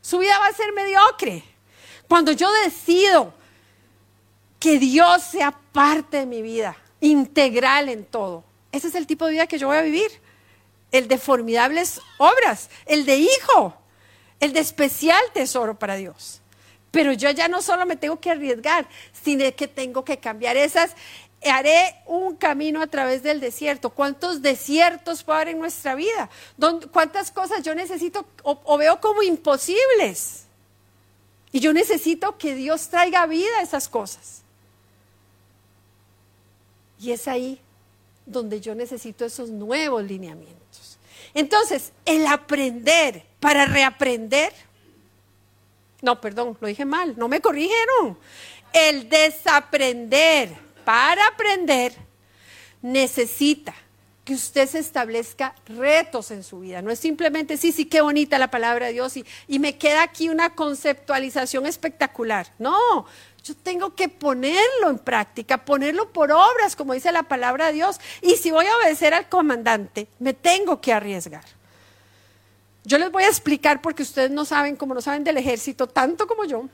su vida va a ser mediocre. Cuando yo decido que Dios sea parte de mi vida, integral en todo, ese es el tipo de vida que yo voy a vivir. El de formidables obras, el de hijo, el de especial tesoro para Dios. Pero yo ya no solo me tengo que arriesgar, sino que tengo que cambiar esas. Haré un camino a través del desierto. ¿Cuántos desiertos puede haber en nuestra vida? ¿Cuántas cosas yo necesito o, o veo como imposibles? Y yo necesito que Dios traiga vida a esas cosas. Y es ahí donde yo necesito esos nuevos lineamientos. Entonces, el aprender para reaprender, no, perdón, lo dije mal, no me corrigieron. El desaprender para aprender necesita que usted se establezca retos en su vida. No es simplemente, sí, sí, qué bonita la palabra de Dios y, y me queda aquí una conceptualización espectacular. No, yo tengo que ponerlo en práctica, ponerlo por obras, como dice la palabra de Dios. Y si voy a obedecer al comandante, me tengo que arriesgar. Yo les voy a explicar porque ustedes no saben, como no saben del ejército, tanto como yo.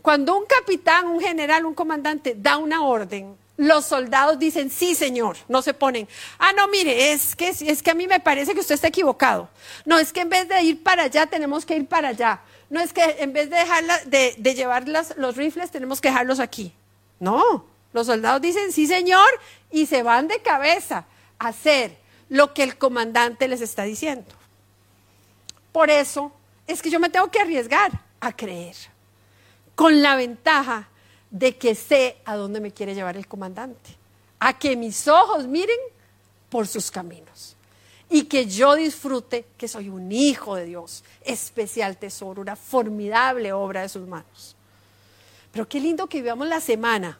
Cuando un capitán, un general, un comandante da una orden, los soldados dicen, sí, señor, no se ponen, ah, no, mire, es que, es que a mí me parece que usted está equivocado. No, es que en vez de ir para allá, tenemos que ir para allá. No es que en vez de, dejarla, de, de llevar los rifles, tenemos que dejarlos aquí. No, los soldados dicen, sí, señor, y se van de cabeza a hacer lo que el comandante les está diciendo. Por eso es que yo me tengo que arriesgar a creer, con la ventaja de que sé a dónde me quiere llevar el comandante, a que mis ojos miren por sus caminos y que yo disfrute que soy un hijo de Dios, especial tesoro, una formidable obra de sus manos. Pero qué lindo que vivamos la semana.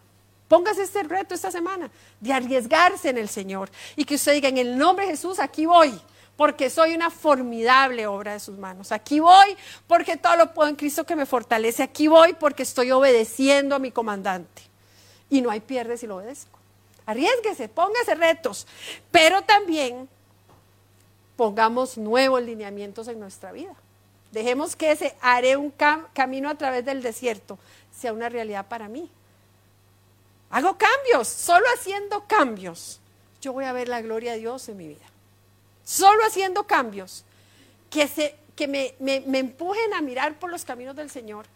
Póngase este reto esta semana de arriesgarse en el Señor y que usted diga en el nombre de Jesús, aquí voy porque soy una formidable obra de sus manos. Aquí voy porque todo lo puedo en Cristo que me fortalece. Aquí voy porque estoy obedeciendo a mi comandante. Y no hay pierde si lo obedezco. Arriesguese, póngase retos, pero también pongamos nuevos lineamientos en nuestra vida. Dejemos que ese haré un camino a través del desierto sea una realidad para mí. Hago cambios, solo haciendo cambios, yo voy a ver la gloria de Dios en mi vida solo haciendo cambios que, se, que me, me empujen a mirar por los caminos del Señor,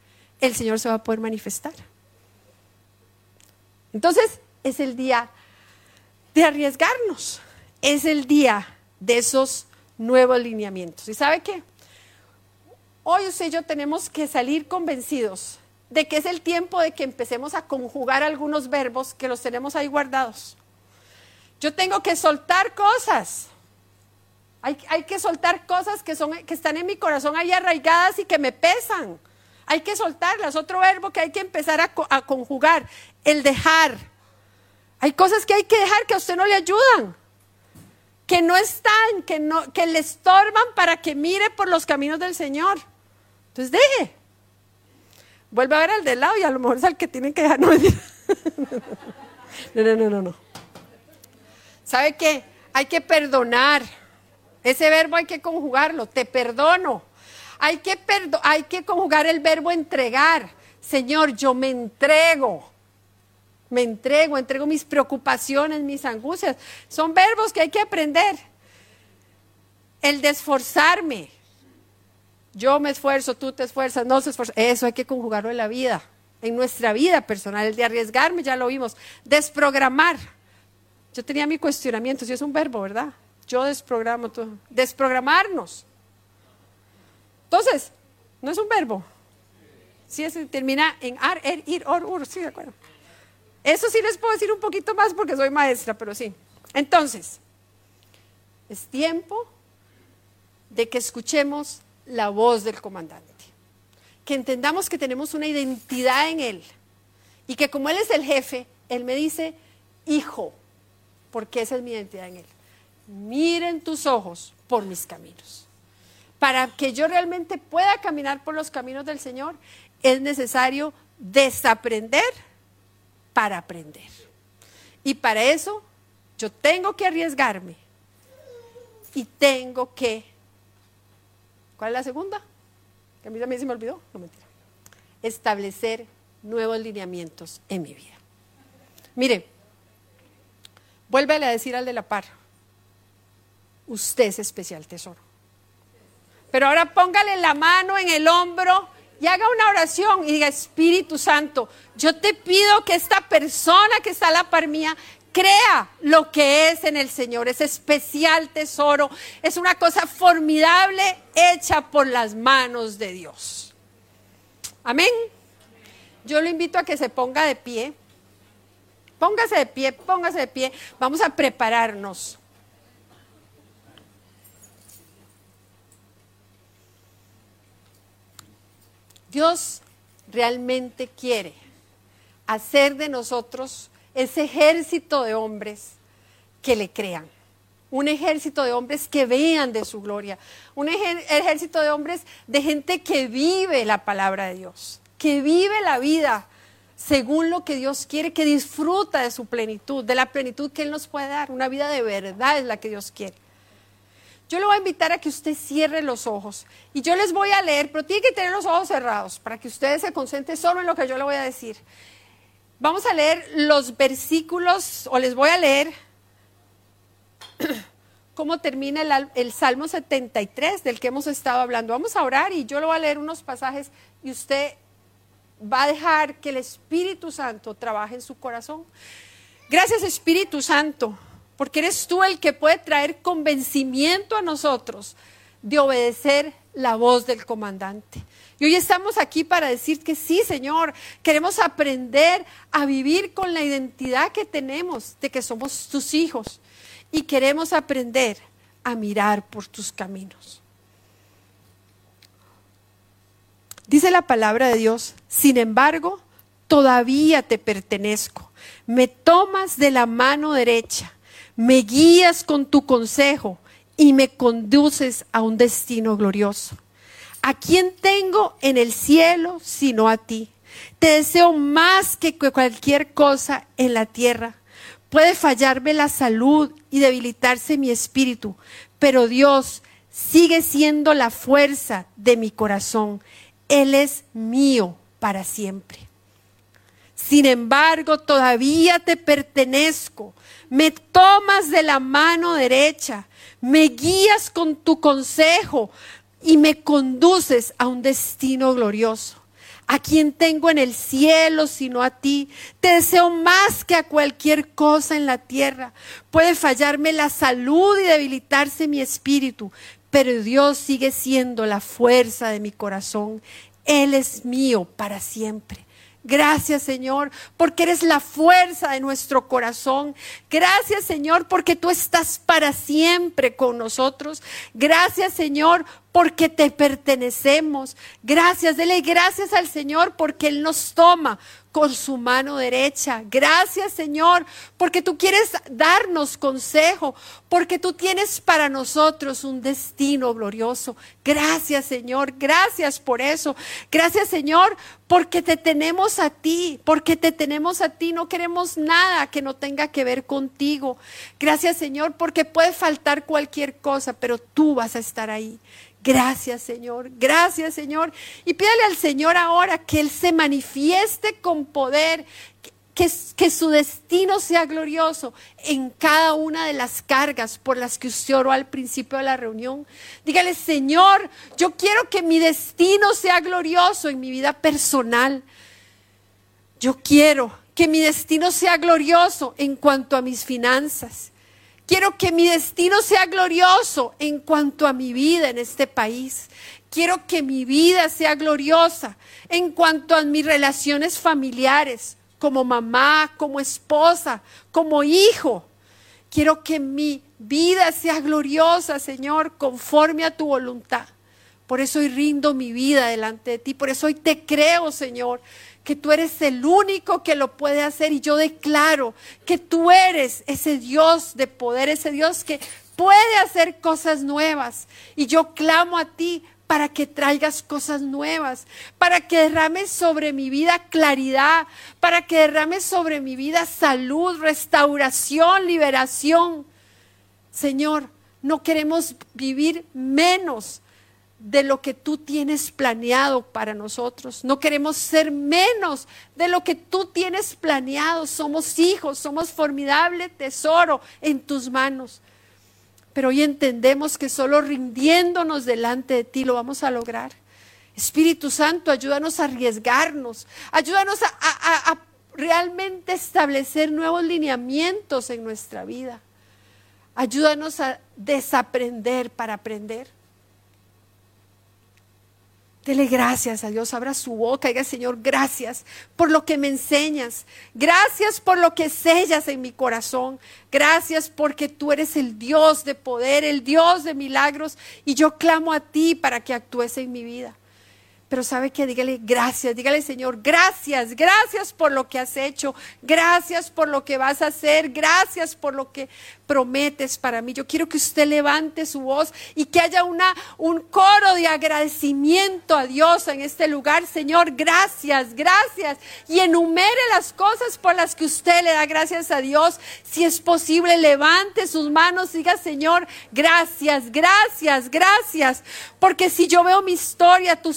el Señor se va a poder manifestar. Entonces, es el día de arriesgarnos, es el día de esos nuevos lineamientos. ¿Y sabe qué? Hoy usted y yo tenemos que salir convencidos de que es el tiempo de que empecemos a conjugar algunos verbos que los tenemos ahí guardados. Yo tengo que soltar cosas. Hay, que soltar cosas que, son, que están en mi corazón ahí arraigadas y que me pesan. Hay que soltarlas. Otro verbo que hay que empezar a, a conjugar, el dejar. Hay cosas que hay que dejar que a usted no le ayudan, que no están, que, no, que le estorban para que mire por los caminos del Señor. Entonces deje. Vuelve a ver al de lado y a lo mejor es al que tiene que dejar. [LAUGHS] No, no, no, no, no. ¿Sabe qué? Hay que perdonar. Ese verbo hay que conjugarlo, te perdono. Hay que, hay que conjugar el verbo entregar. Señor, yo me entrego. Me entrego, entrego mis preocupaciones, mis angustias. Son verbos que hay que aprender. El de esforzarme. Yo me esfuerzo, tú te esfuerzas, no se esfuerza. Eso hay que conjugarlo en la vida, en nuestra vida personal. El de arriesgarme, ya lo vimos. Desprogramar. Yo tenía mi cuestionamiento, si es un verbo, ¿verdad? Yo desprogramo todo. Desprogramarnos. Entonces, no es un verbo. Sí, es, termina en ar, er, ir, or, ur. Sí, de acuerdo. Eso sí les puedo decir un poquito más porque soy maestra, pero sí. Entonces, es tiempo de que escuchemos la voz del comandante. Que entendamos que tenemos una identidad en él. Y que como él es el jefe, él me dice, hijo, porque esa es mi identidad en él miren tus ojos por mis caminos. Para que yo realmente pueda caminar por los caminos del Señor, es necesario desaprender para aprender. Y para eso yo tengo que arriesgarme y tengo que... ¿Cuál es la segunda? Que a mí también se me olvidó. No mentira. Establecer nuevos lineamientos en mi vida. Mire, vuélvele a decir al de la par usted es especial tesoro. Pero ahora póngale la mano en el hombro y haga una oración y diga, Espíritu Santo, yo te pido que esta persona que está a la par mía crea lo que es en el Señor, ese especial tesoro, es una cosa formidable hecha por las manos de Dios. Amén. Yo lo invito a que se ponga de pie. Póngase de pie, póngase de pie. Vamos a prepararnos. Dios realmente quiere hacer de nosotros ese ejército de hombres que le crean. Un ejército de hombres que vean de su gloria. Un ejército de hombres de gente que vive la palabra de Dios. Que vive la vida según lo que Dios quiere, que disfruta de su plenitud, de la plenitud que Él nos puede dar. Una vida de verdad es la que Dios quiere. Yo le voy a invitar a que usted cierre los ojos y yo les voy a leer, pero tiene que tener los ojos cerrados para que ustedes se concentren solo en lo que yo le voy a decir. Vamos a leer los versículos, o les voy a leer [CLEARS THROAT] cómo termina el, el, Salmo 73 del que hemos estado hablando. Vamos a orar y yo le voy a leer unos pasajes y usted va a dejar que el Espíritu Santo trabaje en su corazón. Gracias Espíritu Santo porque eres tú el que puede traer convencimiento a nosotros de obedecer la voz del comandante. Y hoy estamos aquí para decir que sí, Señor, queremos aprender a vivir con la identidad que tenemos de que somos tus hijos y queremos aprender a mirar por tus caminos. Dice la palabra de Dios, sin embargo, todavía te pertenezco. Me tomas de la mano derecha me guías con tu consejo y me conduces a un destino glorioso. ¿A quién tengo en el cielo sino a ti? Te deseo más que cualquier cosa en la tierra. Puede fallarme la salud y debilitarse mi espíritu, pero Dios sigue siendo la fuerza de mi corazón. Él es mío para siempre. Sin embargo, todavía te pertenezco me tomas de la mano derecha, me guías con tu consejo y me conduces a un destino glorioso. A quien tengo en el cielo sino a ti. Te deseo más que a cualquier cosa en la tierra. Puede fallarme la salud y debilitarse mi espíritu, pero Dios sigue siendo la fuerza de mi corazón. Él es mío para siempre. Gracias Señor, porque eres la fuerza de nuestro corazón. Gracias Señor, porque tú estás para siempre con nosotros. Gracias Señor, porque te pertenecemos. Gracias, dele gracias al Señor porque Él nos toma con su mano derecha. Gracias Señor, porque tú quieres darnos consejo, porque tú tienes para nosotros un destino glorioso. Gracias Señor, gracias por eso. Gracias Señor, porque te tenemos a ti, porque te tenemos a ti. No queremos nada que no tenga que ver contigo. Gracias Señor, porque puede faltar cualquier cosa, pero tú vas a estar ahí. Gracias Señor, gracias Señor. Y pídale al Señor ahora que Él se manifieste con poder, que, que, su destino sea glorioso en cada una de las cargas por las que usted oró al principio de la reunión. Dígale, Señor, yo quiero que mi destino sea glorioso en mi vida personal. Yo quiero que mi destino sea glorioso en cuanto a mis finanzas. Quiero que mi destino sea glorioso en cuanto a mi vida en este país. Quiero que mi vida sea gloriosa en cuanto a mis relaciones familiares, como mamá, como esposa, como hijo. Quiero que mi vida sea gloriosa, Señor, conforme a tu voluntad. Por eso hoy rindo mi vida delante de ti. Por eso hoy te creo, Señor, que tú eres el único que lo puede hacer y yo declaro que tú eres ese Dios de poder, ese Dios que puede hacer cosas nuevas. Y yo clamo a ti para que traigas cosas nuevas, para que derrames sobre mi vida claridad, para que derrames sobre mi vida salud, restauración, liberación. Señor, no queremos vivir menos de lo que tú tienes planeado para nosotros. No queremos ser menos de lo que tú tienes planeado. Somos hijos, somos formidable tesoro en tus manos. Pero hoy entendemos que solo rindiéndonos delante de ti lo vamos a lograr. Espíritu Santo, ayúdanos a arriesgarnos, ayúdanos a, a realmente establecer nuevos lineamientos en nuestra vida. Ayúdanos a desaprender para aprender. Dele gracias a Dios, abra su boca diga, Señor, gracias por lo que me enseñas. Gracias por lo que sellas en mi corazón. Gracias porque tú eres el Dios de poder, el Dios de milagros y yo clamo a ti para que actúes en mi vida. Pero sabe que dígale gracias, dígale Señor, gracias, gracias por lo que has hecho, gracias por lo que vas a hacer, gracias por lo que prometes para mí. Yo quiero que usted levante su voz y que haya una, un coro de agradecimiento a Dios en este lugar. Señor, gracias, gracias. Y enumere las cosas por las que usted le da gracias a Dios. Si es posible, levante sus manos y diga, Señor, gracias, gracias, gracias. Porque si yo veo mi historia, tú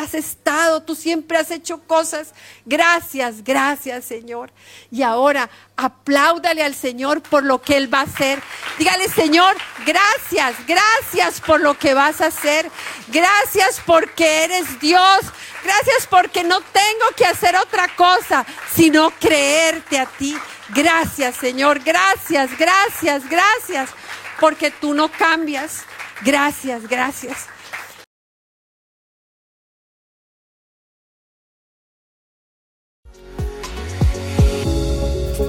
has estado, tú siempre has hecho cosas. Gracias, gracias, Señor. Y ahora apláudale al Señor por lo que Él va a hacer. Dígale, Señor, gracias, gracias por lo que vas a hacer. Gracias porque eres Dios. Gracias porque no tengo que hacer otra cosa, sino creerte a ti. Gracias, Señor. Gracias, gracias, gracias. Porque tú no cambias. Gracias, gracias.